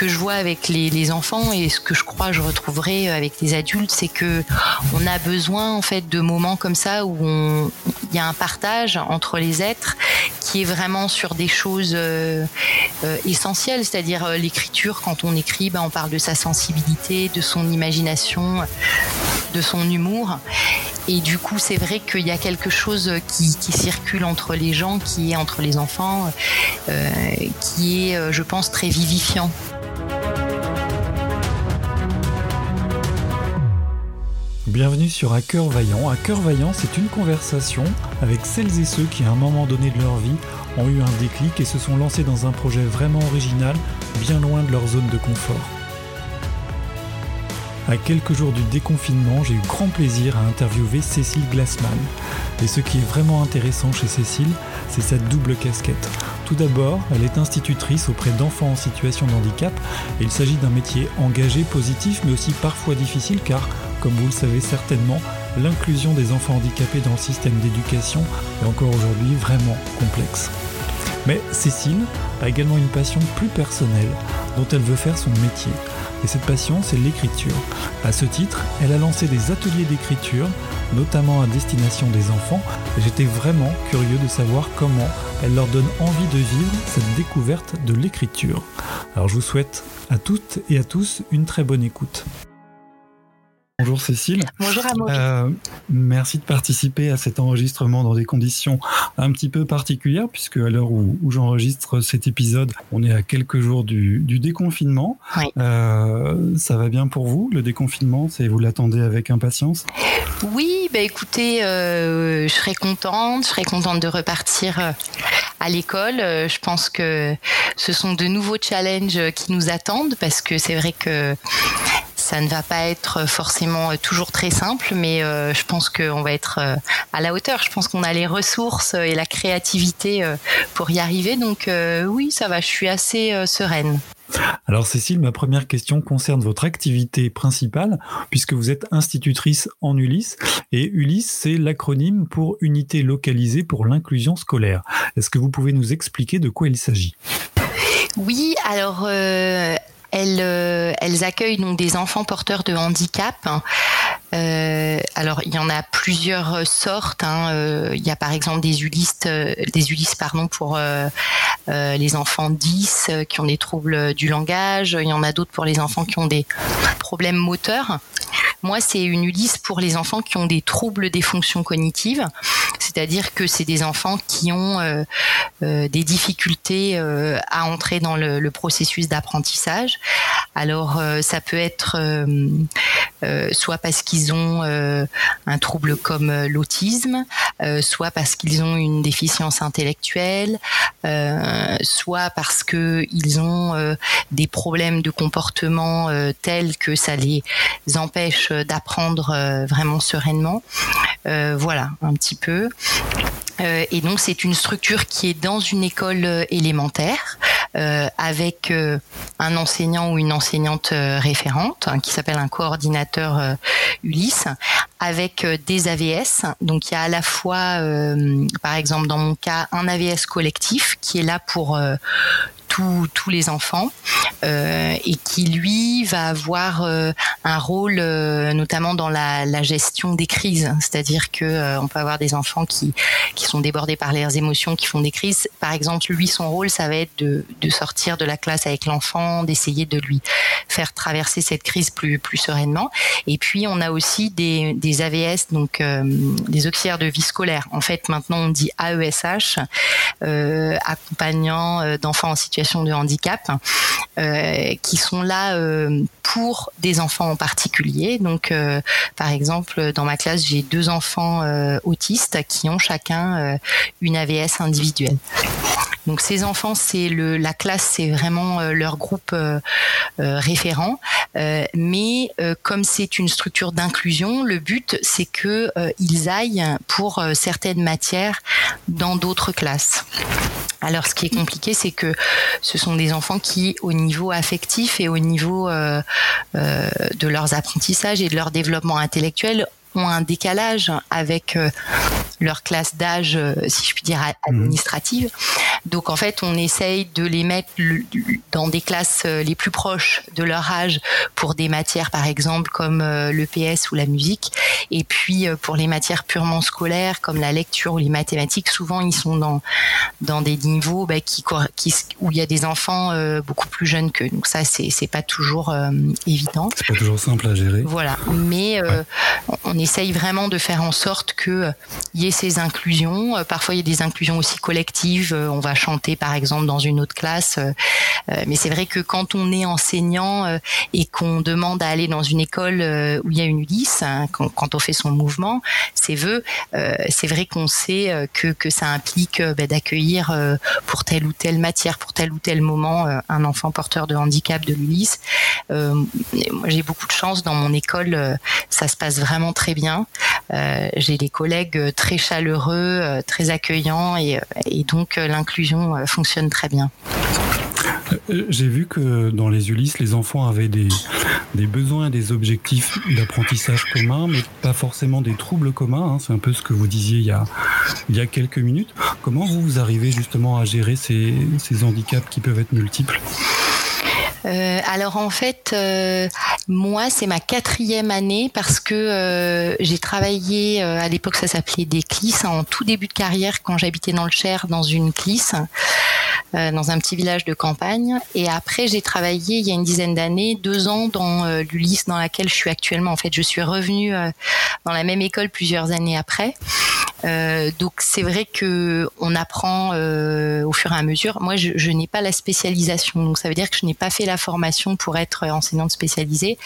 que je vois avec les, enfants et ce que je crois je retrouverai avec les adultes, c'est que on a besoin en fait de moments comme ça où il y a un partage entre les êtres qui est vraiment sur des choses euh, euh, essentielles, c'est-à-dire euh, l'écriture. Quand on écrit, ben, on parle de sa sensibilité, de son imagination, de son humour. Et du coup, c'est vrai qu'il y a quelque chose qui, circule entre les gens, qui est entre les enfants, qui est, je pense, très vivifiant. Bienvenue sur À cœur vaillant. À cœur vaillant, c'est une conversation avec celles et ceux qui, à un moment donné de leur vie, ont eu un déclic et se sont lancés dans un projet vraiment original, bien loin de leur zone de confort. À quelques jours du déconfinement, j'ai eu grand plaisir à interviewer Cécile Glassman. Et ce qui est vraiment intéressant chez Cécile, c'est sa double casquette. Tout d'abord, elle est institutrice auprès d'enfants en situation de handicap il s'agit d'un métier engagé, positif, mais aussi parfois difficile car comme vous le savez certainement, l'inclusion des enfants handicapés dans le système d'éducation est encore aujourd'hui vraiment complexe. Mais Cécile a également une passion plus personnelle dont elle veut faire son métier. Et cette passion, c'est l'écriture. À ce titre, elle a lancé des ateliers d'écriture, notamment à destination des enfants, j'étais vraiment curieux de savoir comment elle leur donne envie de vivre cette découverte de l'écriture. Alors je vous souhaite à toutes et à tous une très bonne écoute. Bonjour Cécile. Bonjour Amaury. Euh, merci de participer à cet enregistrement dans des conditions un petit peu particulières, puisque à l'heure où, j'enregistre cet épisode, on est à quelques jours du, déconfinement. Euh, ça va bien pour vous, le déconfinement? C'est, Vous l'attendez avec impatience? Oui, bah écoutez, euh, je serais contente, je serais contente de repartir à l'école. Je pense que ce sont de nouveaux challenges qui nous attendent, parce que c'est vrai que ça ne va pas être forcément toujours très simple, mais euh, je pense qu'on va être euh, à la hauteur. Je pense qu'on a les ressources et la créativité euh, pour y arriver. Donc oui, ça va, je suis assez sereine. Alors Cécile, ma première question concerne votre activité principale, puisque vous êtes institutrice en Ulysse, et Ulysse, c'est l'acronyme pour Unité localisée pour l'inclusion scolaire. Est-ce que vous pouvez nous expliquer de quoi il s'agit? Oui, alors elles, euh, elles accueillent donc des enfants porteurs de handicap. Euh, alors il y en a plusieurs sortes. Hein. Euh, il y a par exemple des Ulysses, des Ulysses pardon pour les enfants 10 qui ont des troubles du langage. Il y en a d'autres pour les enfants qui ont des problèmes moteurs. Moi, c'est une Ulysse pour les enfants qui ont des troubles des fonctions cognitives, c'est-à-dire que c'est des enfants qui ont euh, euh, des difficultés euh, à entrer dans le, le processus d'apprentissage. Alors, ça peut être soit parce qu'ils ont un trouble comme l'autisme, soit parce qu'ils ont une déficience intellectuelle, soit parce que ils ont des problèmes de comportement tels que ça les empêche d'apprendre euh, vraiment sereinement. Euh, voilà, un petit peu. Euh, et donc c'est une structure qui est dans une école élémentaire avec un enseignant ou une enseignante référente hein, qui s'appelle un coordinateur Ulysse avec des AVS. Donc il y a à la fois, par exemple dans mon cas, un AVS collectif qui est là pour tous les enfants euh, et qui lui va avoir euh, un rôle euh, notamment dans la, la, gestion des crises. C'est-à-dire que on peut avoir des enfants qui qui sont débordés par leurs émotions, qui font des crises. Par exemple, lui son rôle ça va être de, de sortir de la classe avec l'enfant, d'essayer de lui faire traverser cette crise plus plus sereinement. Et puis on a aussi des, des AVS donc des auxiliaires de vie scolaire. En fait maintenant on dit AESH, accompagnant d'enfants en situation de handicap euh, qui sont là euh, pour des enfants en particulier. Donc, euh, par exemple, dans ma classe, j'ai deux enfants autistes qui ont chacun une AVS individuelle. Donc ces enfants, c'est le la classe, c'est vraiment leur groupe référent. mais comme c'est une structure d'inclusion, le but c'est que ils aillent pour certaines matières dans d'autres classes. Alors, ce qui est compliqué, c'est que ce sont des enfants qui, au niveau affectif et au niveau euh, euh, de leurs apprentissages et de leur développement intellectuel, ont un décalage avec euh, leur classe d'âge, si je puis dire, administrative. Donc en fait, on essaye de les mettre dans des classes les plus proches de leur âge pour des matières, par exemple, comme le PS ou la musique. Et puis pour les matières purement scolaires, comme la lecture ou les mathématiques, souvent ils sont dans dans des niveaux bah, qui, qui, où il y a des enfants beaucoup plus jeunes que. Donc ça, c'est c'est pas toujours évident. C'est pas toujours simple à gérer. Voilà, mais on essaye vraiment de faire en sorte que il y ait ces inclusions. Euh, parfois, il y a des inclusions aussi collectives. Euh, on va chanter, par exemple, dans une autre classe. Euh, mais c'est vrai que quand on est enseignant et qu'on demande à aller dans une école où il y a une Ulysse, hein, quand on fait son mouvement, ses vœux, c'est vrai qu'on sait que, que ça implique bah, d'accueillir pour telle ou telle matière, pour tel ou tel moment, un enfant porteur de handicap de l'Ulysse. j'ai beaucoup de chance dans mon école. ça se passe vraiment très bien. j'ai des collègues très chaleureux, euh, très accueillants et, euh, et donc euh, l'inclusion fonctionne très bien. J'ai vu que dans les Ulysses, les enfants avaient des, des besoins des objectifs d'apprentissage communs, mais pas forcément des troubles communs. Hein. C'est un peu ce que vous disiez il y a, quelques minutes. Comment vous, vous arrivez justement à gérer ces handicaps qui peuvent être multiples? Euh, alors en fait, euh, moi c'est ma quatrième année parce que euh, j'ai travaillé à l'époque ça s'appelait des CLIS en tout début de carrière quand j'habitais dans le Cher dans une CLIS dans un petit village de campagne et après j'ai travaillé il y a une dizaine d'années deux ans dans l'Ulysse dans laquelle je suis actuellement. En fait, je suis revenue dans la même école plusieurs années après. Euh, donc c'est vrai que on apprend euh, au fur et à mesure. Moi, je, je n'ai pas la spécialisation, donc ça veut dire que je n'ai pas fait la formation pour être enseignante spécialisée.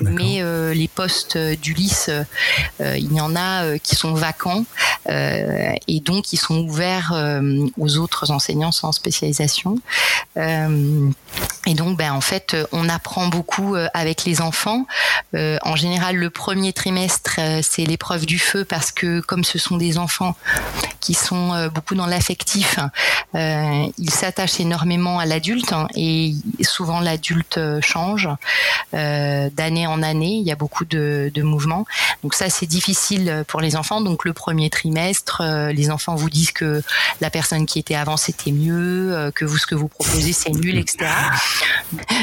Mais euh, les postes d'Ulysse, il y en a qui sont vacants et donc ils sont ouverts aux autres enseignants sans spécialisation. et donc, ben en fait, on apprend beaucoup avec les enfants. en général, le premier trimestre, c'est l'épreuve du feu parce que comme ce sont des enfants qui sont euh, beaucoup dans l'affectif, euh, ils s'attachent énormément à l'adulte hein, et souvent l'adulte euh, change d'année en année. Il y a beaucoup de, mouvements. Donc ça, c'est difficile pour les enfants. Donc le premier trimestre, les enfants vous disent que la personne qui était avant c'était mieux, que vous ce que vous proposez c'est nul, etc.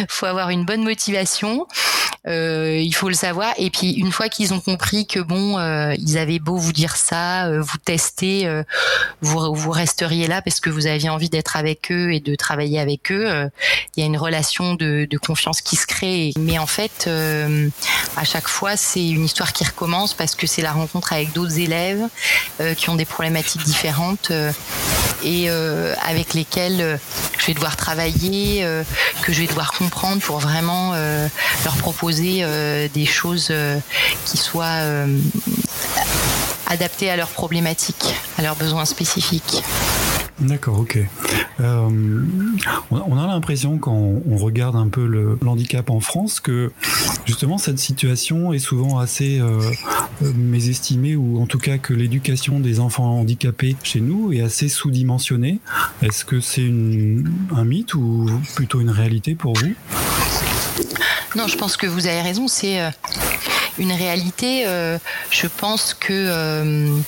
faut avoir une bonne motivation. Il faut le savoir. Et puis une fois qu'ils ont compris que bon, ils avaient beau vous dire ça, euh, vous testez, euh, vous, vous resteriez là parce que vous aviez envie d'être avec eux et de travailler avec eux. Euh, il y a une relation de, confiance qui se crée. Mais en fait, à chaque fois, c'est une histoire qui recommence parce que c'est la rencontre avec d'autres élèves qui ont des problématiques différentes et avec lesquels je vais devoir travailler, que je vais devoir comprendre pour vraiment leur proposer des choses qui soient adaptés à leurs problématiques, à leurs besoins spécifiques. D'accord, ok. Euh, on a l'impression quand on regarde un peu le handicap en France que justement cette situation est souvent assez euh, mésestimée ou en tout cas que l'éducation des enfants handicapés chez nous est assez sous-dimensionnée. Est-ce que c'est un mythe ou plutôt une réalité pour vous? Non, je pense que vous avez raison. C'est euh, une réalité. Euh, je pense que euh,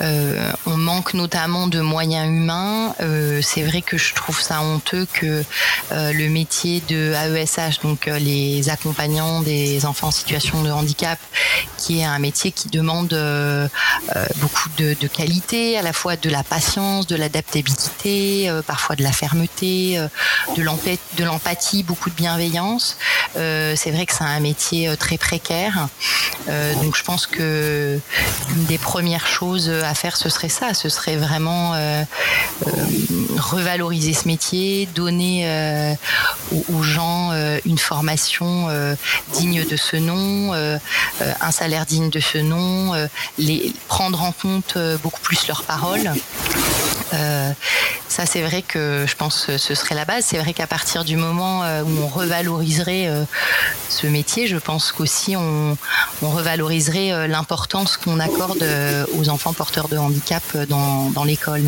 euh, on manque notamment de moyens humains. c'est vrai que je trouve ça honteux que le métier de AESH, donc les accompagnants des enfants en situation de handicap, qui est un métier qui demande beaucoup de, de, qualité, à la fois de la patience, de l'adaptabilité, parfois de la fermeté, de l'empathie, beaucoup de bienveillance. c'est vrai que c'est un métier très précaire. Euh, donc je pense que une des premières choses à faire, ce serait ça, ce serait vraiment euh, euh, revaloriser ce métier, donner aux, gens une formation digne de ce nom, un salaire digne de ce nom, les prendre en compte beaucoup plus leurs paroles. Ça, c'est vrai que je pense que ce serait la base. C'est vrai qu'à partir du moment où on revaloriserait ce métier, je pense qu'aussi on, on revaloriserait euh, l'importance qu'on accorde euh, aux enfants porteurs de handicap euh, dans, dans l'école.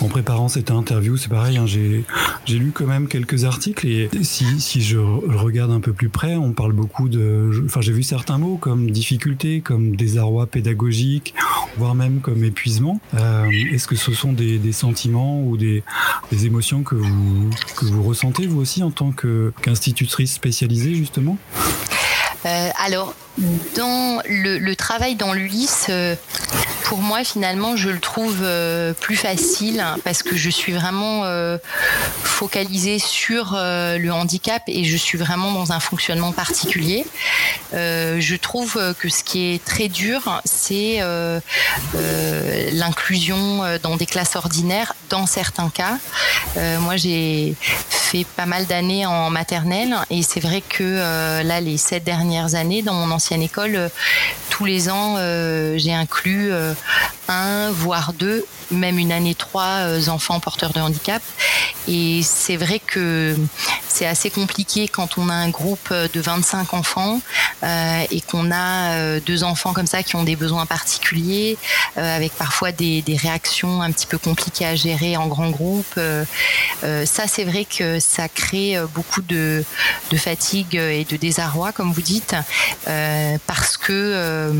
En préparant cette interview, c'est pareil, hein, j'ai lu quand même quelques articles et si, si je regarde un peu plus près, on parle beaucoup de... Enfin, j'ai vu certains mots comme difficulté, comme désarroi pédagogique, voire même comme épuisement. Est-ce que ce sont des, sentiments ou des, émotions que vous, que vous ressentez vous aussi en tant qu'institutrice spécialisée justement? Alors, dans le, travail dans l'ULIS, euh, pour moi finalement je le trouve euh, plus facile hein, parce que je suis vraiment euh, focalisée sur le handicap et je suis vraiment dans un fonctionnement particulier. je trouve que ce qui est très dur, c'est l'inclusion dans des classes ordinaires dans certains cas. moi j'ai fait pas mal d'années en maternelle et c'est vrai que là les sept dernières années dans mon ancienne école, euh, tous les ans, euh, j'ai inclus euh, un, voire deux, même une année trois enfants porteurs de handicap. Et c'est vrai que c'est assez compliqué quand on a un groupe de 25 enfants et qu'on a deux enfants comme ça qui ont des besoins particuliers, avec parfois des, réactions un petit peu compliquées à gérer en grand groupe. ça, c'est vrai que ça crée beaucoup de, fatigue et de désarroi, comme vous dites, parce que euh,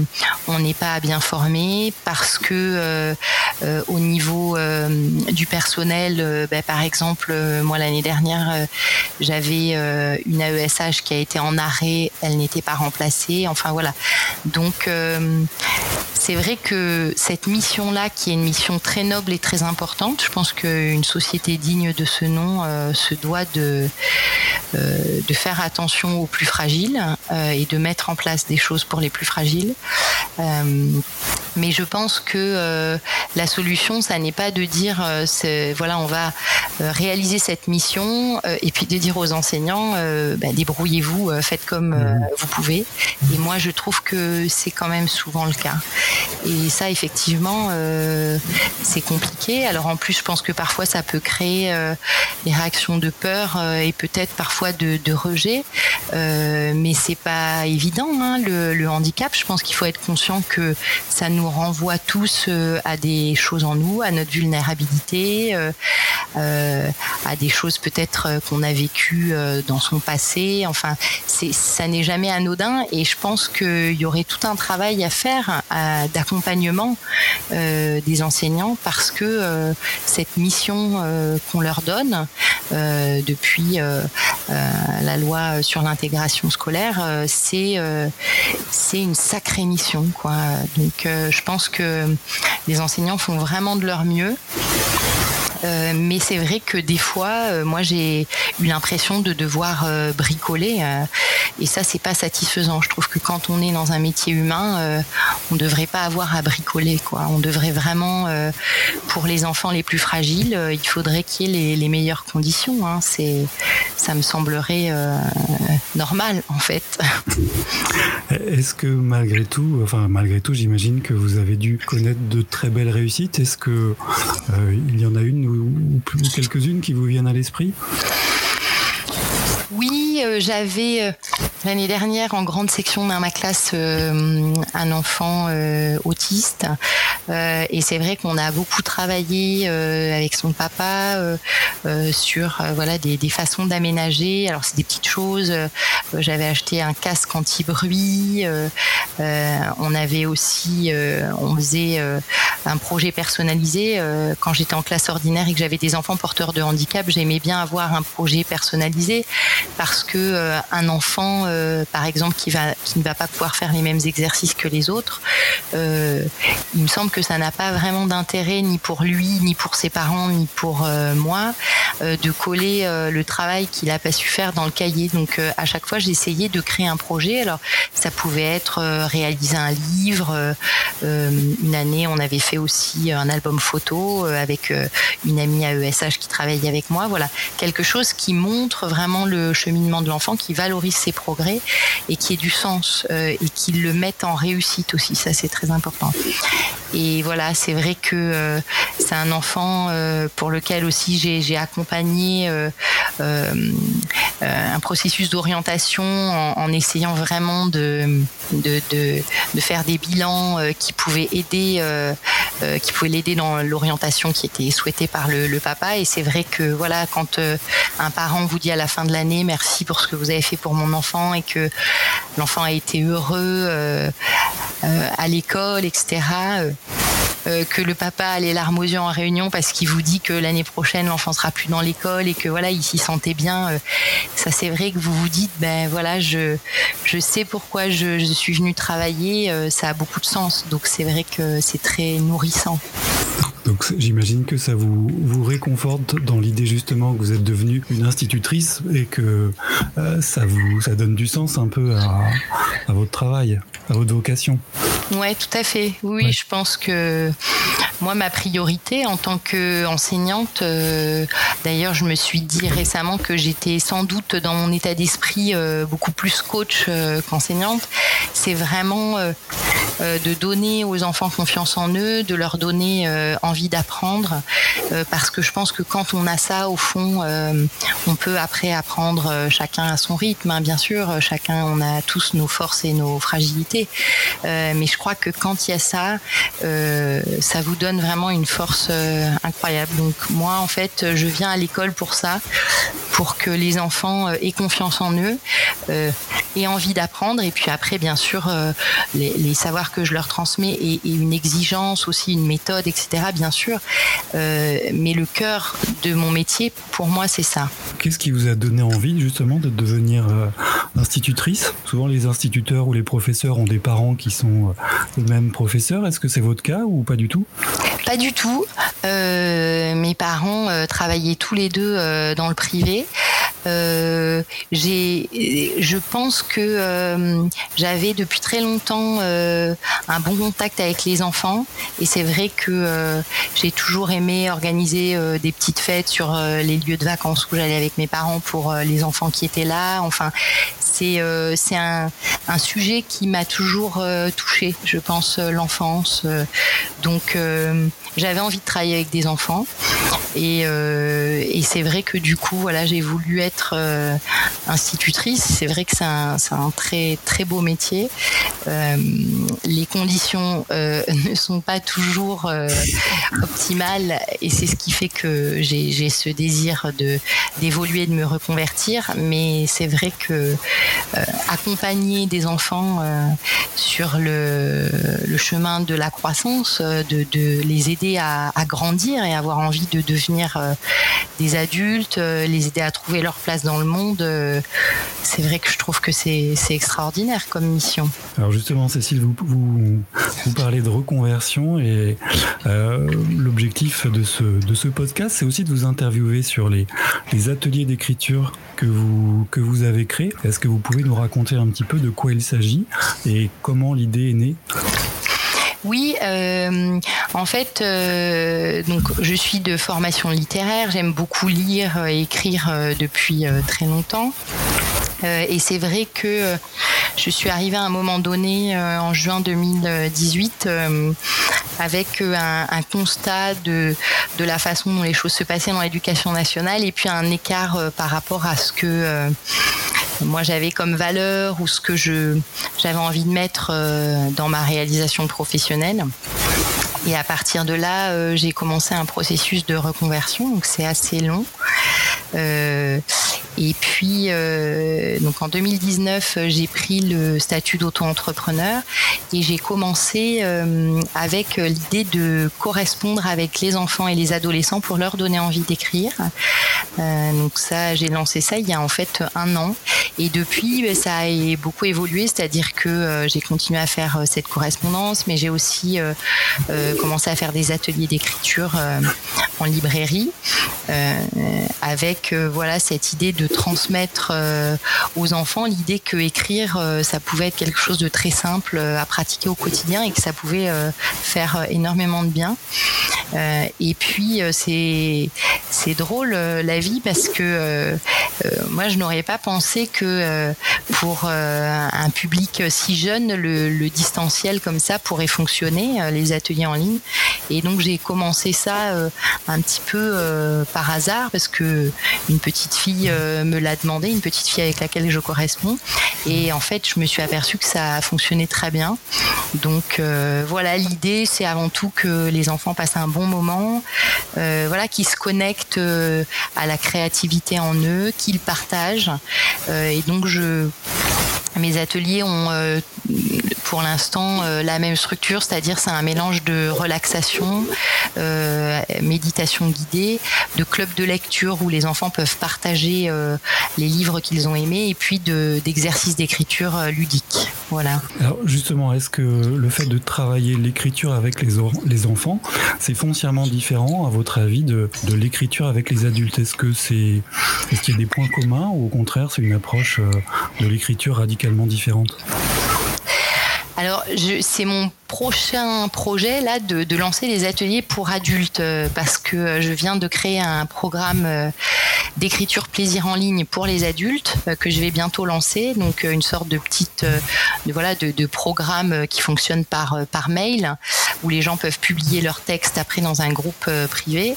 on n'est pas bien formé, parce que euh, euh, au niveau du personnel, ben, par exemple, moi l'année dernière, j'avais une AESH qui a été en arrêt, elle n'était pas remplacée. Enfin voilà. Donc c'est vrai que cette mission-là, qui est une mission très noble et très importante, je pense qu'une société digne de ce nom se doit de, de faire attention aux plus fragiles et de mettre en place des choses pour les plus fragiles. Euh, mais je pense que euh, la solution, ça n'est pas de dire, euh, voilà, on va réaliser cette mission et puis de dire aux enseignants, bah, débrouillez-vous, faites comme mmh. vous pouvez. Et moi, je trouve que c'est quand même souvent le cas. Et ça, effectivement, c'est compliqué. Alors en plus, je pense que parfois, ça peut créer des réactions de peur et peut-être parfois de, rejet. mais c'est pas évident. Hein, le, handicap, je pense qu'il faut être conscient que ça nous renvoie tous euh, à des choses en nous, à notre vulnérabilité, euh, euh, à des choses peut-être qu'on a vécues dans son passé. Enfin, ça n'est jamais anodin et je pense qu'il y aurait tout un travail à faire d'accompagnement des enseignants parce que cette mission qu'on leur donne depuis la loi sur l'intégration scolaire, c'est c'est une sacrée mission, quoi. Euh, je pense que les enseignants font vraiment de leur mieux. Euh, mais c'est vrai que des fois, euh, moi, j'ai eu l'impression de devoir bricoler, et ça, c'est pas satisfaisant. Je trouve que quand on est dans un métier humain, on devrait pas avoir à bricoler. On devrait vraiment, pour les enfants les plus fragiles, il faudrait qu'il y ait les, meilleures conditions. Hein. C'est, ça me semblerait normal, en fait. Est-ce que malgré tout, enfin malgré tout, j'imagine que vous avez dû connaître de très belles réussites. Est-ce que euh, il y en a une ou, ou quelques-unes qui vous viennent à l'esprit? Euh, j'avais euh, L'année dernière, en grande section dans ma classe, euh, un enfant autiste. Et c'est vrai qu'on a beaucoup travaillé avec son papa sur voilà des, des façons d'aménager. Alors c'est des petites choses. J'avais acheté un casque anti-bruit. on avait aussi, on faisait un projet personnalisé. quand j'étais en classe ordinaire et que j'avais des enfants porteurs de handicap, j'aimais bien avoir un projet personnalisé parce que un enfant euh, par exemple, qui, ne va pas pouvoir faire les mêmes exercices que les autres, euh, il me semble que ça n'a pas vraiment d'intérêt ni pour lui, ni pour ses parents, ni pour euh, moi, de coller le travail qu'il n'a pas su faire dans le cahier. Donc à chaque fois, j'essayais de créer un projet. Alors ça pouvait être réaliser un livre. une année, on avait fait aussi un album photo avec une amie à ESH qui travaillait avec moi. Voilà, quelque chose qui montre vraiment le cheminement de l'enfant, qui valorise ses progrès et qui ait du sens euh, et qui le mette en réussite aussi. Ça, c'est très important. Et voilà, c'est vrai que euh, c'est un enfant euh, pour lequel aussi j'ai accompagné un processus d'orientation en, essayant vraiment de, de, faire des bilans qui pouvaient aider, qui pouvaient l'aider dans l'orientation qui était souhaitée par le, le papa. Et c'est vrai que voilà, quand un parent vous dit à la fin de l'année merci ce que vous avez fait pour mon enfant et que l'enfant a été heureux euh, euh, à l'école, etc. que le papa a les larmes aux yeux en réunion parce qu'il vous dit que l'année prochaine l'enfant sera plus dans l'école et que voilà il s'y sentait bien. ça c'est vrai que vous vous dites ben voilà je je sais pourquoi je, je suis venue travailler. ça a beaucoup de sens. Donc c'est vrai que c'est très nourrissant. Donc j'imagine que ça vous, vous réconforte dans l'idée justement que vous êtes devenue une institutrice et que euh, ça vous ça donne du sens un peu à, à votre travail, à votre vocation. Ouais, tout à fait. Oui, je pense que moi, ma priorité en tant qu'enseignante, euh, d'ailleurs, je me suis dit récemment que j'étais sans doute dans mon état d'esprit euh, beaucoup plus coach qu'enseignante. C'est vraiment de donner aux enfants confiance en eux, de leur donner envie d'apprendre, parce que je pense que quand on a ça, au fond, on peut après apprendre chacun à son rythme. Hein, bien sûr, chacun, on a tous nos forces et nos fragilités, mais je crois que quand il y a ça, ça vous donne vraiment une force euh, incroyable. Donc moi, en fait, je viens à l'école pour ça, pour que les enfants euh, aient confiance en eux, euh, aient envie d'apprendre, et puis après, bien sûr, les, savoirs que je leur transmets et, une exigence aussi, une méthode, etc. Bien sûr, mais le cœur de mon métier, pour moi, c'est ça. Qu'est-ce qui vous a donné envie justement de devenir institutrice? Souvent, les instituteurs ou les professeurs ont des parents qui sont eux-mêmes professeurs. Est-ce que c'est votre cas ou pas du tout? Pas du tout. Euh, mes parents euh, travaillaient tous les deux euh, dans le privé. J'ai, je pense que j'avais depuis très longtemps un bon contact avec les enfants et c'est vrai que j'ai toujours aimé organiser des petites fêtes sur les lieux de vacances où j'allais avec mes parents pour les enfants qui étaient là. Enfin, c'est c'est un, un, sujet qui m'a toujours touché, je pense, l'enfance. donc j'avais envie de travailler avec des enfants et, euh, et c'est vrai que du coup voilà j'ai voulu être euh, institutrice c'est vrai que c'est un, très très beau métier. Euh, les conditions euh, ne sont pas toujours optimales et c'est ce qui fait que j'ai ce désir de d'évoluer de me reconvertir. Mais c'est vrai que accompagner des enfants sur le, chemin de la croissance de, les aider à, grandir et avoir envie de devenir des adultes, les aider à trouver leur place dans le monde. Euh, c'est vrai que je trouve que c'est extraordinaire comme mission. Alors justement, Cécile, vous, parlez de reconversion et l'objectif de ce, podcast, c'est aussi de vous interviewer sur les, ateliers d'écriture que vous avez créés. Est-ce que vous pouvez nous raconter un petit peu de quoi il s'agit et comment l'idée est née? Oui, euh, en fait, euh, donc je suis de formation littéraire. J'aime beaucoup lire et écrire euh, depuis très longtemps. et c'est vrai que je suis arrivée à un moment donné en juin 2018 avec un, un, constat de, de la façon dont les choses se passaient dans l'éducation nationale et puis un écart par rapport à ce que moi j'avais comme valeur ou ce que je j'avais envie de mettre euh, dans ma réalisation professionnelle. Et à partir de là, euh, j'ai commencé un processus de reconversion, donc c'est assez long. Euh, et puis, euh, donc en 2019, j'ai pris le statut d'auto-entrepreneur et j'ai commencé euh, avec l'idée de correspondre avec les enfants et les adolescents pour leur donner envie d'écrire. Euh, donc ça, j'ai lancé ça il y a en fait un an et depuis, ben, ça a beaucoup évolué, c'est-à-dire que j'ai continué à faire cette correspondance, mais j'ai aussi commencé à faire des ateliers d'écriture en librairie avec voilà cette idée de de transmettre euh, aux enfants l'idée que écrire, euh, ça pouvait être quelque chose de très simple euh, à pratiquer au quotidien et que ça pouvait faire énormément de bien. et puis c'est c'est drôle la vie parce que moi je n'aurais pas pensé que pour un public si jeune le, le, distanciel comme ça pourrait fonctionner les ateliers en ligne et donc j'ai commencé ça un petit peu par hasard parce que une petite fille me l'a demandé, une petite fille avec laquelle je corresponds. Et en fait, je me suis aperçue que ça a fonctionné très bien. Donc euh, voilà, l'idée, c'est avant tout que les enfants passent un bon moment, euh, voilà, qu'ils se connectent euh, à la créativité en eux, qu'ils partagent. et donc je mes ateliers ont pour l'instant la même structure, c'est-à-dire c'est un mélange de relaxation, méditation guidée, de club de lecture où les enfants peuvent partager les livres qu'ils ont aimés et puis d'exercices d'écriture ludique. Voilà. Alors justement, est-ce que le fait de travailler l'écriture avec les, enfants, c'est foncièrement différent, à votre avis, de, de l'écriture avec les adultes? Est-ce que c'est, est-ce qu'il y a des points communs ou au contraire, c'est une approche euh, de l'écriture radicalement différente? Alors, c'est mon prochain projet là de, lancer des ateliers pour adultes euh, parce que euh, je viens de créer un programme euh, d'écriture plaisir en ligne pour les adultes que je vais bientôt lancer. Donc une sorte de petite voilà de, programme qui fonctionne par par mail où les gens peuvent publier leurs textes après dans un groupe privé.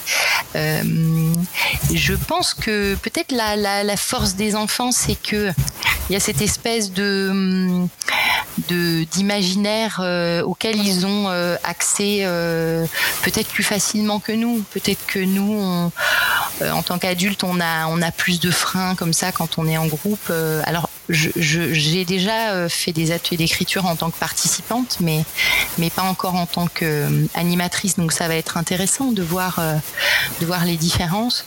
Je pense que peut-être la, la, force des enfants c'est que il y a cette espèce de d'imaginaire auquel ils ont euh, accès euh, peut-être plus facilement que nous. Peut-être que nous, euh, en tant qu'adultes, on a, on a plus de freins comme ça quand on est en groupe. alors, j'ai déjà fait des ateliers d'écriture en tant que participante, mais, mais pas encore en tant qu'animatrice. Donc ça va être intéressant de voir, de voir les différences.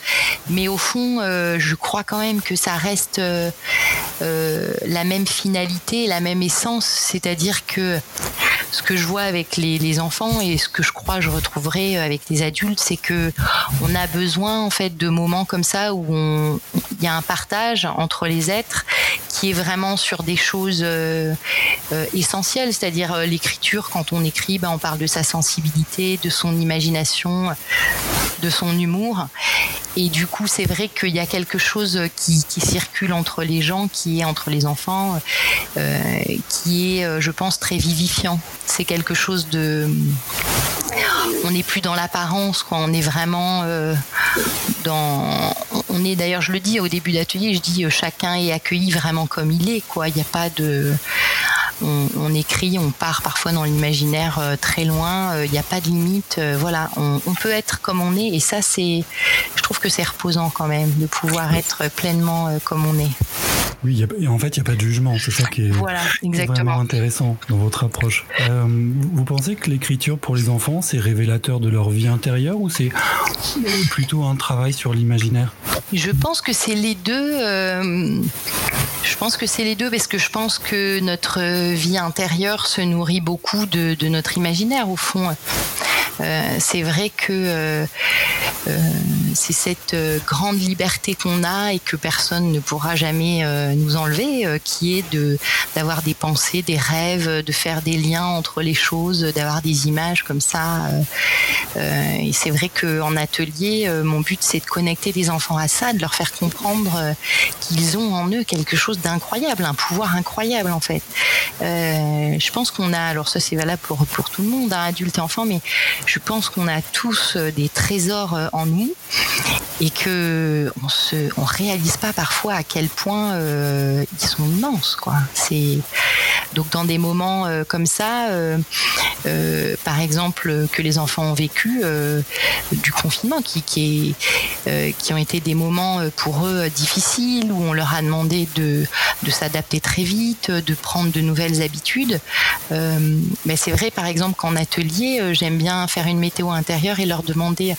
Mais au fond, je crois quand même que ça reste la même finalité, la même essence, c'est-à-dire que ce que je vois avec les, enfants et ce que je crois je retrouverai avec les adultes, c'est que on a besoin en fait de moments comme ça où il y a un partage entre les êtres qui est vraiment sur des choses euh, euh, essentielles, c'est-à-dire euh, l'écriture. Quand on écrit, ben, on parle de sa sensibilité, de son imagination, de son humour. Et du coup, c'est vrai qu'il y a quelque chose qui, circule entre les gens, qui est entre les enfants, qui est, je pense, très vivifiant. C'est quelque chose de on n'est plus dans l'apparence, quoi. On est vraiment dans. On est d'ailleurs, je le dis au début d'atelier, je dis chacun est accueilli vraiment comme il est, quoi. Il n'y a pas de. On, écrit, on part parfois dans l'imaginaire euh, très loin. Il euh, n'y a pas de limite. Euh, voilà, on, peut être comme on est, et ça, c'est. Je trouve que c'est reposant quand même de pouvoir être pleinement comme on est. Oui, en fait, il n'y a pas de jugement. C'est ça qui est, vraiment intéressant dans votre approche. vous pensez que l'écriture pour les enfants, c'est révélateur de leur vie intérieure ou c'est plutôt un travail sur l'imaginaire? Je pense que c'est les deux. Je pense que c'est les deux parce que je pense que notre vie intérieure se nourrit beaucoup de, notre imaginaire au fond. Euh, c'est vrai que euh, c'est cette grande liberté qu'on a et que personne ne pourra jamais nous enlever, qui est de d'avoir des pensées, des rêves, de faire des liens entre les choses, d'avoir des images comme ça. et c'est vrai qu'en atelier, mon but c'est de connecter les enfants à ça, de leur faire comprendre qu'ils ont en eux quelque chose d'incroyable, un pouvoir incroyable en fait. je pense qu'on a, alors ça c'est valable pour pour tout le monde, hein, adultes et enfants, mais je pense qu'on a tous euh, des trésors euh, nous et que on se, on réalise pas parfois à quel point euh, ils sont immenses, quoi. C'est donc dans des moments comme ça, par exemple que les enfants ont vécu du confinement, qui qui, est, qui ont été des moments pour eux difficiles où on leur a demandé de de s'adapter très vite, de prendre de nouvelles habitudes. mais c'est vrai, par exemple, qu'en atelier, j'aime bien faire une météo intérieure et leur demander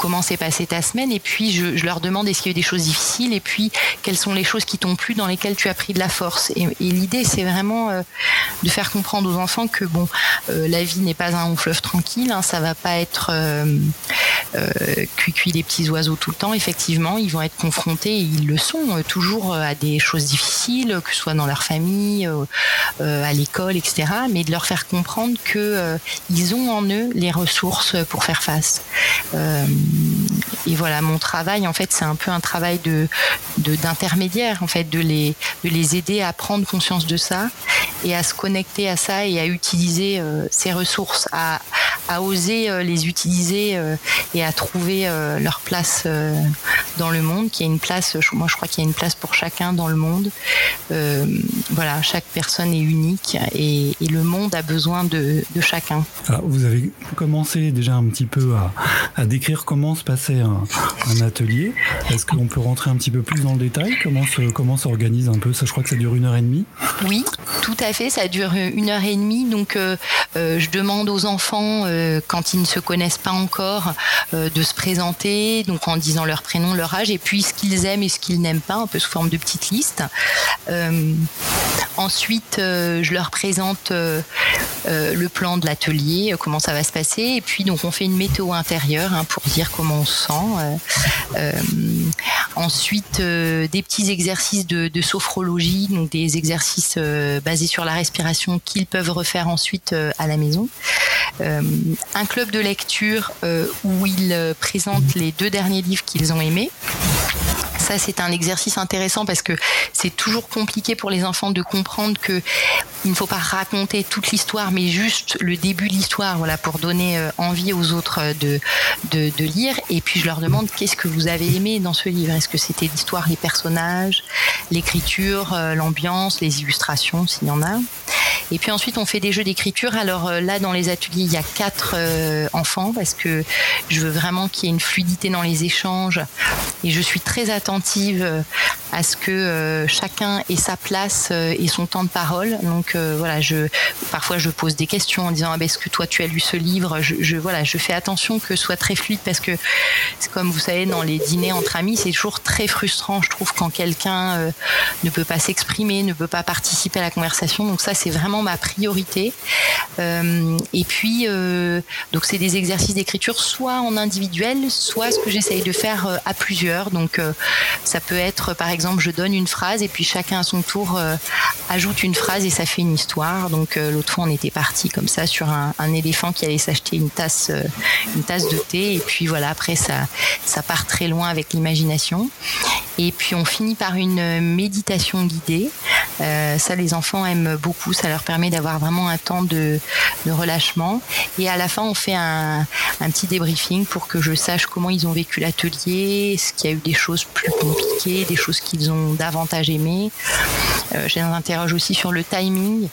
comment s'est passée ta semaine et puis je, leur demande est-ce qu'il y a eu des choses difficiles et puis quelles sont les choses qui t'ont plu dans lesquelles tu as pris de la force. Et, l'idée c'est vraiment euh, de faire comprendre aux enfants que bon euh, la vie n'est pas un long fleuve tranquille hein, ça va pas être euh, cuit cuit des petits oiseaux tout le temps. Effectivement ils vont être confrontés et ils le sont toujours à des choses difficiles que ce soit dans leur famille à l'école etc mais de leur faire comprendre que ils ont en eux les ressources pour faire face et voilà, mon travail, en fait, c'est un peu un travail d'intermédiaire, en fait, de les de les aider à prendre conscience de ça et à se connecter à ça et à utiliser euh, ces ressources, à, à oser les utiliser et à trouver leur place dans le monde, qu'il y a une place, moi je crois qu'il y a une place pour chacun dans le monde. voilà, chaque personne est unique et, le monde a besoin de, chacun. vous avez commencé déjà un petit peu à, décrire comment se passait un, atelier. Est-ce qu'on peut rentrer un petit peu plus dans le détail? Comment se, comment s'organise un peu? Ça, je crois que ça dure une heure et demie. Oui, tout à fait. Ça dure une heure et demie. Donc, euh, euh, je demande aux enfants, euh, quand ils ne se connaissent pas encore, de se présenter, donc en disant leur prénom, leur âge, et puis ce qu'ils aiment et ce qu'ils n'aiment pas, un peu sous forme de petite liste. ensuite, je leur présente le plan de l'atelier, comment ça va se passer, et puis donc on fait une météo intérieure hein, pour dire comment on se sent. ensuite, des petits exercices de, de, sophrologie, donc des exercices basés sur la respiration qu'ils peuvent refaire ensuite à la maison. Euh, un club de lecture euh, où ils euh, présentent les deux derniers livres qu'ils ont aimés ça c'est un exercice intéressant parce que c'est toujours compliqué pour les enfants de comprendre que il ne faut pas raconter toute l'histoire mais juste le début de l'histoire voilà pour donner envie aux autres de, de, de lire et puis je leur demande qu'est-ce que vous avez aimé dans ce livre? Est-ce que c'était l'histoire les personnages l'écriture l'ambiance les illustrations s'il y en a? Et puis ensuite, on fait des jeux d'écriture. Alors euh, là, dans les ateliers, il y a quatre euh, enfants parce que je veux vraiment qu'il y ait une fluidité dans les échanges. Et je suis très attentive euh, à ce que chacun ait sa place et son temps de parole. Donc voilà, parfois je pose des questions en disant ah, ben, est-ce que toi tu as lu ce livre? Je, voilà, je fais attention que ce soit très fluide parce que comme vous savez dans les dîners entre amis, c'est toujours très frustrant, je trouve, quand quelqu'un ne peut pas s'exprimer, ne peut pas participer à la conversation. Donc ça, c'est vraiment ma priorité. Euh, et puis, euh, donc c'est des exercices d'écriture soit en individuel, soit ce que j'essaye de faire euh, à plusieurs. Donc, ça peut être, par exemple, je donne une phrase et puis chacun à son tour ajoute une phrase et ça fait une histoire. Donc, l'autre fois, on était parti comme ça sur un, éléphant qui allait s'acheter une tasse, une tasse de thé. Et puis voilà, après, ça, ça part très loin avec l'imagination. Et puis, on finit par une méditation guidée. ça, les enfants aiment beaucoup. Ça leur permet d'avoir vraiment un temps de, relâchement. Et à la fin, on fait un, petit débriefing pour que je sache comment ils ont vécu l'atelier, est-ce qu'il y a eu des choses plus compliquées, des choses qu'ils ont davantage aimées? Euh, je les interroge aussi sur le timing.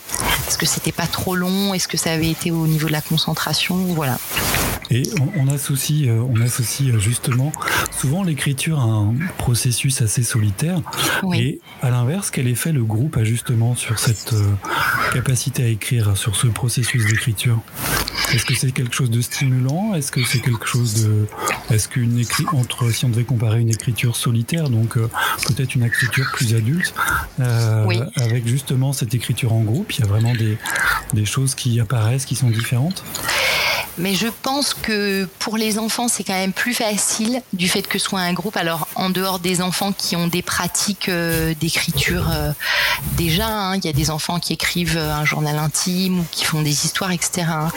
Est-ce que c'était pas trop long? Est-ce que ça avait été au niveau de la concentration? Voilà. Et on, associe, euh, on associe euh, justement souvent l'écriture à un processus assez solitaire. Et à l'inverse, quel effet le groupe a justement sur cette euh, capacité à écrire, sur ce processus d'écriture? Est-ce que c'est quelque chose de stimulant? Est-ce que c'est quelque chose de, est-ce qu'une écriture entre, si on devait comparer une écriture solitaire, donc peut-être une écriture plus adulte, avec justement cette écriture en groupe, il y a vraiment des, des choses qui apparaissent, qui sont différentes? Mais je pense que pour les enfants, c'est quand même plus facile du fait que ce soit un groupe. Alors, en dehors des enfants qui ont des pratiques euh, d'écriture euh, déjà, hein, il y a des enfants qui écrivent un journal intime ou qui font des histoires, etc. Hein.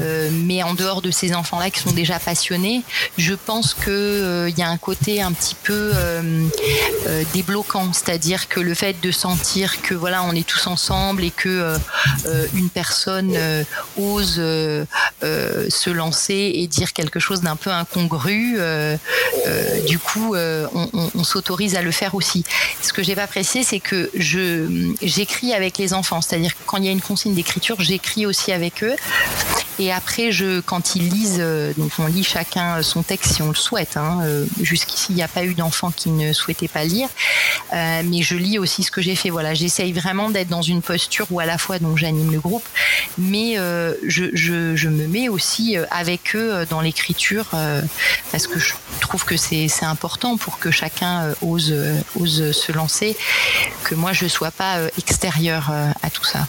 Euh, mais en dehors de ces enfants-là qui sont déjà passionnés, je pense qu'il y a un côté un petit peu débloquant, c'est-à-dire que le fait de sentir que voilà, on est tous ensemble et que une personne ose euh, se lancer et dire quelque chose d'un peu incongru, euh, euh, on, s'autorise à le faire aussi. Ce que j'ai pas précisé, c'est que je j'écris avec les enfants, c'est-à-dire quand il y a une consigne d'écriture, j'écris aussi avec eux. Et après, je, quand ils lisent, donc on lit chacun son texte si on le souhaite. Hein, Jusqu'ici, il n'y a pas eu d'enfant qui ne souhaitait pas lire, mais je lis aussi ce que j'ai fait. Voilà, j'essaye vraiment d'être dans une posture où à la fois donc j'anime le groupe, mais je, je, me mets aussi euh, avec eux euh, dans l'écriture euh, parce que je trouve que c'est important pour que chacun ose, ose se lancer, que moi je ne sois pas extérieur à tout ça.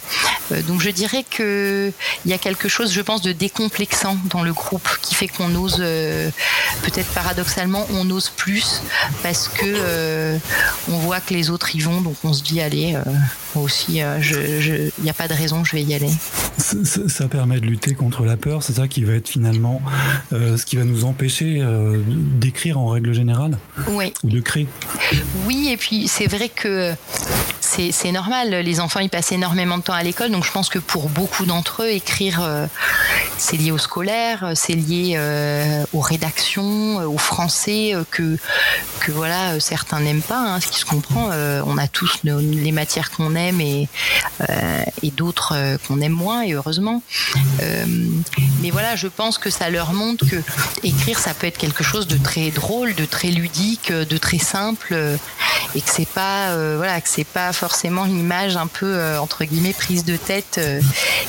Donc je dirais qu'il y a quelque chose, je pense, de décomplexant dans le groupe qui fait qu'on ose, peut-être paradoxalement, on ose plus parce que on voit que les autres y vont, donc on se dit allez, moi aussi, il n'y a pas de raison, je vais y aller. Ça, permet de lutter contre la peur, c'est ça qui va être finalement euh, ce qui va nous empêcher euh, d'écrire en règle générale Oui. Ou de créer Oui, et puis c'est vrai que c'est normal. Les enfants, ils passent énormément de temps à l'école, donc je pense que pour beaucoup d'entre eux, écrire, euh, c'est lié au scolaire, c'est lié euh, aux rédactions, au français, que, que voilà, certains n'aiment pas, hein, ce qui se comprend. on a tous les matières qu'on aime et, et d'autres qu'on aime moins, et heureusement. mais voilà, je pense que ça leur montre que écrire, ça peut être quelque chose de très drôle, de très ludique, de très simple, et que c'est pas, voilà, que c'est pas forcément une image un peu euh, entre guillemets prise de tête euh,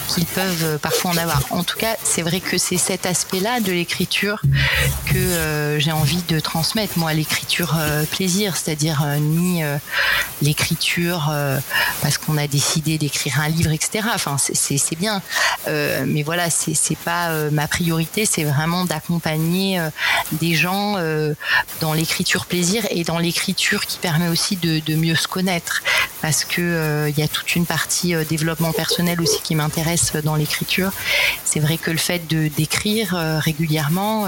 qu'ils peuvent euh, parfois en avoir. En tout cas, c'est vrai que c'est cet aspect-là de l'écriture que j'ai envie de transmettre moi l'écriture plaisir, c'est-à-dire ni l'écriture parce qu'on a décidé d'écrire un livre, etc. Enfin, c'est bien, mais voilà, c'est pas ma priorité, c'est vraiment d'accompagner des gens dans l'écriture plaisir et dans l'écriture qui permet aussi de mieux se connaître parce que euh, il y a toute une partie euh, développement personnel aussi qui m'intéresse dans l'écriture. C'est vrai que le fait de d'écrire euh, régulièrement,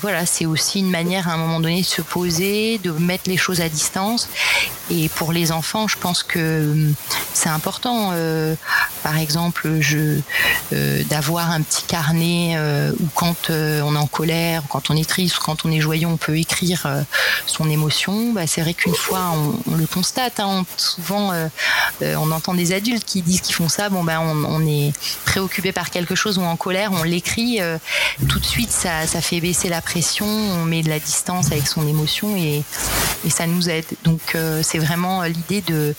voilà, c'est aussi une manière à un moment donné de se poser, de mettre les choses à distance. Et pour les enfants, je pense que hum, c'est important. Par exemple, je d'avoir un petit carnet où quand on est en colère, quand on est triste, quand on est joyeux, on peut écrire son émotion. Bah, c'est vrai qu'une fois, on, le constate. Hein, souvent, euh, euh, on entend des adultes qui disent qu'ils font ça. Bon, ben, on, est préoccupé par quelque chose ou en colère, on l'écrit. Euh, tout de suite, ça, ça fait baisser la pression, on met de la distance avec son émotion et, et ça nous aide. Donc, c'est vraiment l'idée de,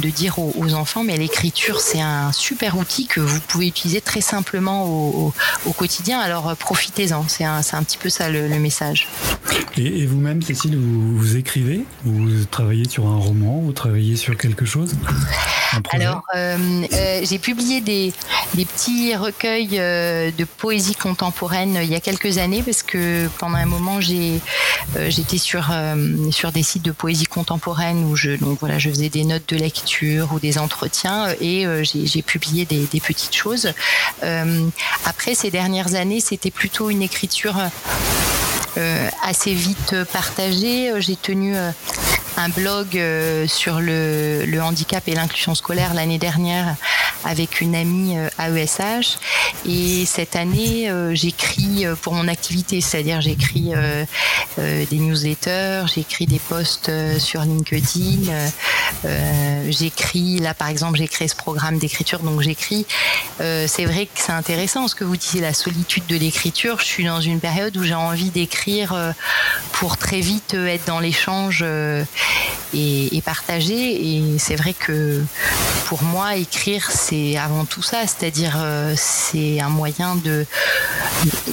de dire aux, enfants, mais l'écriture, c'est un super outil que vous pouvez utiliser très simplement au, au, quotidien. Alors, profitez-en. C'est un, un, petit peu ça le, message. Et, vous-même, Cécile, vous, vous écrivez? Vous travaillez sur un roman? Vous travaillez sur quelque chose? Alors, euh, euh, j'ai publié des, petits recueils euh, de poésie contemporaine il y a quelques années parce que pendant un moment, j'ai j'étais sur sur des sites de poésie contemporaine où je donc voilà, je faisais des notes de lecture ou des entretiens et j'ai des, petites choses. après ces dernières années, c'était plutôt une écriture assez vite partagée. J'ai tenu un blog euh, sur le handicap et l'inclusion scolaire l'année dernière avec une amie AESH euh, et cette année euh, j'écris pour mon activité, c'est-à-dire j'écris des newsletters, j'écris des posts sur LinkedIn, j'écris là par exemple j'ai créé ce programme d'écriture donc j'écris. c'est vrai que c'est intéressant ce que vous disiez la solitude de l'écriture. Je suis dans une période où j'ai envie d'écrire pour très vite être dans l'échange et, partager. Et c'est vrai que pour moi, écrire, c'est avant tout ça, c'est-à-dire euh, c'est un moyen de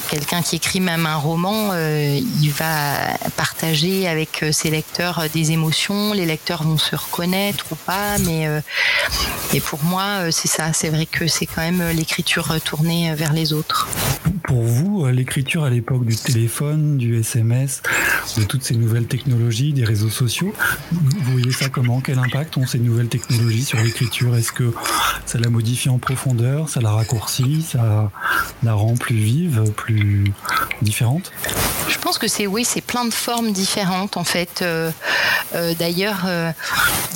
quelqu'un qui écrit même un roman, euh, il va partager avec euh, ses lecteurs des émotions. Les lecteurs vont se reconnaître ou pas, mais et pour moi, c'est ça. C'est vrai que c'est quand même l'écriture tournée vers les autres. Pour vous, l'écriture à l'époque du téléphone, du SMS, de toutes ces nouvelles technologies, des réseaux sociaux, vous voyez ça comment? Quel impact ont ces nouvelles technologies sur l'écriture? Est-ce que ça la modifie en profondeur, ça la raccourcit, ça la rend plus vive, plus différente Je pense que c'est oui, c'est plein de formes différentes en fait. Euh, euh, d'ailleurs, euh,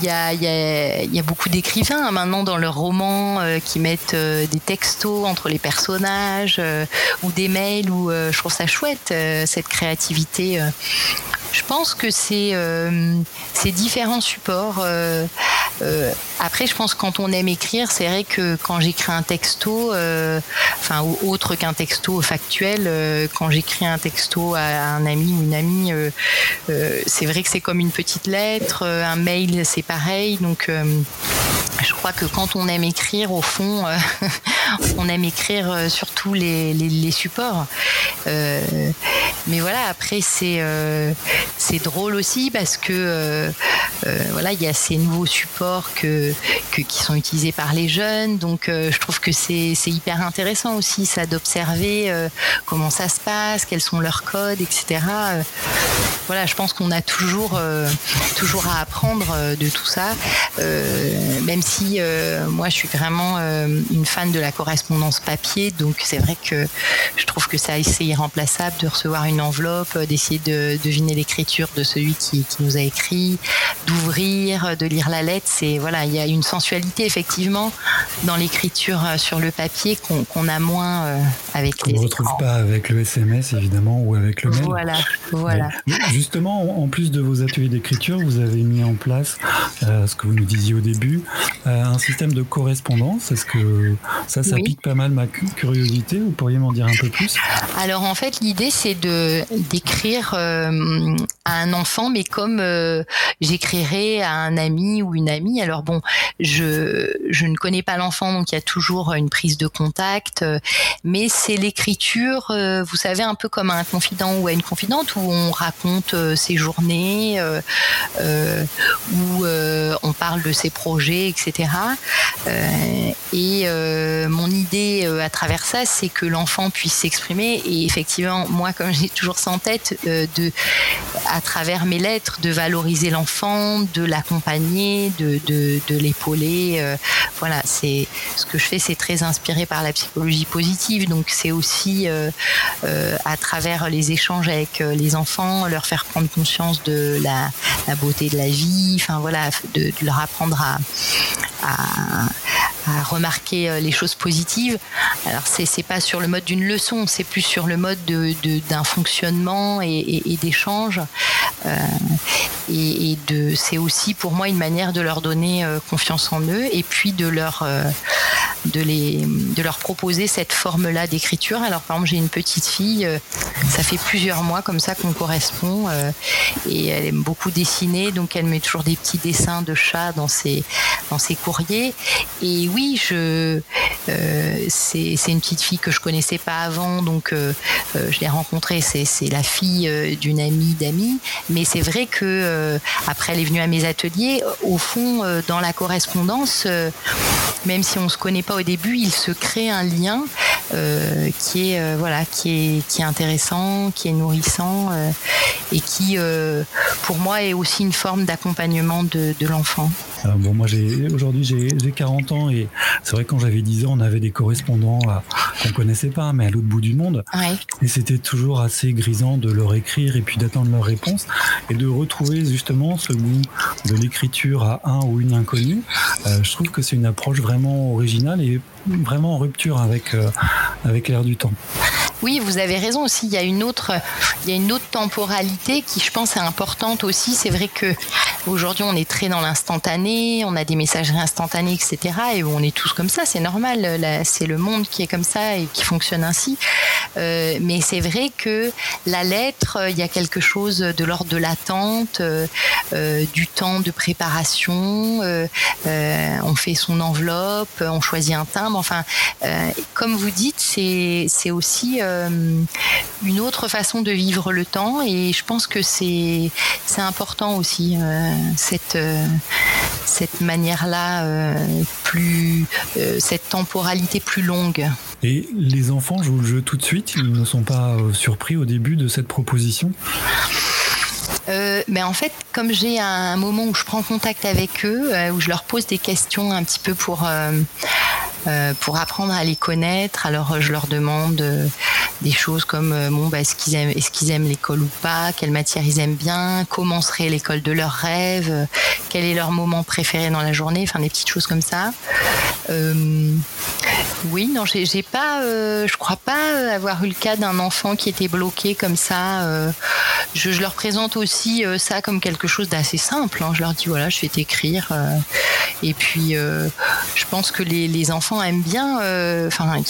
il y, a, beaucoup d'écrivains hein, maintenant dans leurs romans qui mettent des textos entre les personnages ou des mails. Ou je trouve ça chouette cette créativité je pense que c'est euh, différents supports. Euh, après, je pense que quand on aime écrire, c'est vrai que quand j'écris un texto, euh, enfin autre qu'un texto factuel, euh, quand j'écris un texto à, un ami ou une amie, c'est vrai que c'est comme une petite lettre. un mail, c'est pareil. Donc je crois que quand on aime écrire, au fond, on aime écrire sur tous les, supports. mais voilà, après c'est drôle aussi parce que voilà, il y a ces nouveaux supports que, qui sont utilisés par les jeunes. Donc euh, je trouve que c'est hyper intéressant aussi ça d'observer euh, comment ça se passe, quels sont leurs codes, etc. Euh, voilà, je pense qu'on a toujours toujours à apprendre de tout ça, même si moi je suis vraiment une fan de la correspondance papier, donc c'est vrai que je trouve que ça c'est irremplaçable de recevoir une enveloppe, d'essayer de deviner l'écriture de celui qui, qui, nous a écrit, d'ouvrir, de lire la lettre. C'est voilà, il y a une sensualité effectivement dans l'écriture sur le papier qu'on a moins avec les. On ne retrouve pas avec le SMS évidemment ou avec le mail. Voilà, voilà. justement, en plus de vos ateliers d'écriture, vous avez mis en place ce que vous nous disiez au début, un système de correspondance. Est-ce que ça, ça pique pas mal ma curiosité Vous pourriez m'en dire un peu plus? Alors en fait, l'idée c'est de d'écrire euh, à un enfant, mais comme euh, j'écrirais à un ami ou une amie. Alors bon, je je ne connais pas l'enfant, donc il y a toujours une prise de contact, euh, mais c'est l'écriture, vous savez, un peu comme un confident ou à une confidente, où on raconte ses journées, où on parle de ses projets, etc. et mon idée à travers ça, c'est que l'enfant puisse s'exprimer. Et effectivement, moi, comme j'ai toujours ça en tête, euh, de, à travers mes lettres, de valoriser l'enfant, de l'accompagner, de, l'épauler. Euh, voilà, c'est ce que je fais, c'est très inspiré par la psychologie positive. Donc, c'est aussi euh, à travers les échanges avec les enfants, leur faire prendre conscience de la, beauté de la vie. Enfin, voilà, de leur apprendre à, à, remarquer les choses positives. Alors c'est c'est pas sur le mode d'une leçon, c'est plus sur le mode de d'un fonctionnement et, et, et d'échange. Euh, et, c'est aussi pour moi une manière de leur donner euh, confiance en eux et puis de leur euh, de les de leur proposer cette forme là d'écriture. Alors par exemple j'ai une petite fille, euh, ça fait plusieurs mois comme ça qu'on correspond euh, et elle aime beaucoup dessiner, donc elle met toujours des petits dessins de chats dans ses dans ses courriers. Et oui, je euh, c'est une petite fille que je connaissais pas avant, donc je l'ai rencontrée. C'est la fille d'une amie d'amis, mais c'est vrai que après elle est venue à mes ateliers. Au fond, dans la correspondance, même si on se connaît pas au début, il se crée un lien qui est voilà, qui est qui est intéressant, qui est nourrissant et qui, pour moi, est aussi une forme d'accompagnement de, l'enfant. bon, moi aujourd'hui j'ai 40 ans et c'est vrai quand j'avais 10 ans on avait des correspondants qu'on connaissait pas, mais à l'autre bout du monde. Et c'était toujours assez grisant de leur écrire et puis d'attendre leur réponse et de retrouver justement ce goût de l'écriture à un ou une inconnue. Euh, je trouve que c'est une approche vraiment originale et vraiment en rupture avec, euh, avec l'air du temps. Oui, vous avez raison aussi. Il y a une autre, il y a une autre temporalité qui, je pense, est importante aussi. C'est vrai que aujourd'hui, on est très dans l'instantané, on a des messageries instantanées, etc. Et on est tous comme ça, c'est normal. C'est le monde qui est comme ça et qui fonctionne ainsi. Euh, mais c'est vrai que la lettre, il y a quelque chose de l'ordre de l'attente, euh, euh du temps de préparation. Euh, euh, on fait son enveloppe, on choisit un timbre. Enfin, comme vous dites, c'est aussi euh, une autre façon de vivre le temps. Et je pense que c'est c'est important aussi euh, cette euh, cette manière-là plus cette temporalité plus longue. Et les enfants jouent le jeu tout de suite, ils ne sont pas surpris au début de cette proposition? Euh, mais en fait, comme j'ai un moment où je prends contact avec eux, où je leur pose des questions un petit peu pour euh, pour apprendre à les connaître. Alors je leur demande euh, des choses comme euh, bon, bah, est-ce qu'ils aiment, l'école ou pas, quelle matière ils aiment bien, comment serait l'école de leurs rêves, quel est leur moment préféré dans la journée, enfin des petites choses comme ça. oui, non, j'ai, j'ai pas, je crois pas avoir eu le cas d'un enfant qui était bloqué comme ça. Je, leur présente aussi ça comme quelque chose d'assez simple. Hein. Je leur dis voilà, je vais t'écrire. et puis, je pense que les enfants aiment bien, euh, enfin,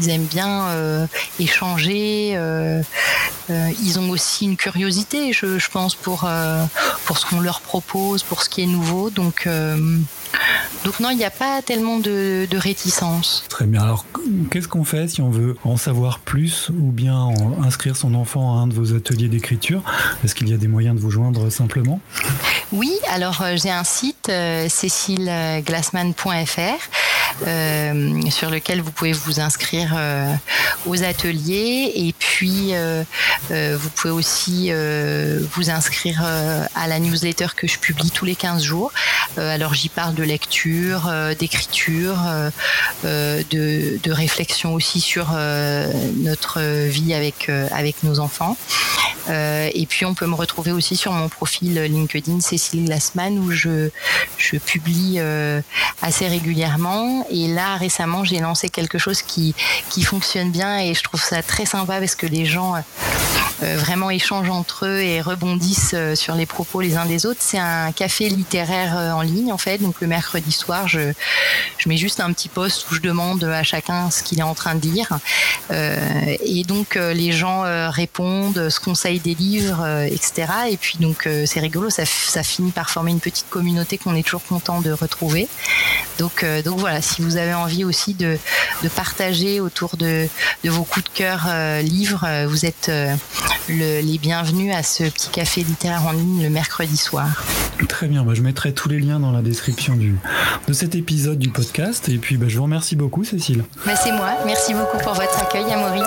ils aiment bien euh, échanger. Euh, ils ont aussi une curiosité, je, je pense, pour pour ce qu'on leur propose, pour ce qui est nouveau. Donc donc non, il n'y a pas tellement de, de, réticence. Très bien. Alors, qu'est-ce qu'on fait si on veut en savoir plus ou bien inscrire son enfant à un de vos ateliers d'écriture? Est-ce qu'il y a des moyens de vous joindre simplement? Oui, alors j'ai un site, euh, cécileglassman.fr. Euh, sur lequel vous pouvez vous inscrire euh, aux ateliers et puis euh, vous pouvez aussi vous inscrire à la newsletter que je publie tous les 15 jours. alors j'y parle de lecture, d'écriture, de, de, réflexion aussi sur notre vie avec avec nos enfants. Euh, et puis on peut me retrouver aussi sur mon profil LinkedIn Cécile Glassman où je, je publie euh, assez régulièrement. Et là récemment j'ai lancé quelque chose qui, qui fonctionne bien et je trouve ça très sympa parce que les gens euh, vraiment échangent entre eux et rebondissent sur les propos les uns des autres. C'est un café littéraire en ligne en fait. Donc le mercredi soir je, je mets juste un petit post où je demande à chacun ce qu'il est en train de lire. et donc les gens répondent, se conseillent des livres, euh, etc. Et puis donc euh, c'est rigolo, ça, ça, finit par former une petite communauté qu'on est toujours content de retrouver. Donc, euh, donc voilà, si vous avez envie aussi de, de partager autour de, de, vos coups de cœur livres, vous êtes les bienvenus à ce petit café littéraire en ligne le mercredi soir. Très bien, bah, je mettrai tous les liens dans la description du, de cet épisode du podcast. Et puis bah, je vous remercie beaucoup Cécile. Bah, c'est moi, merci beaucoup pour votre accueil Amaury.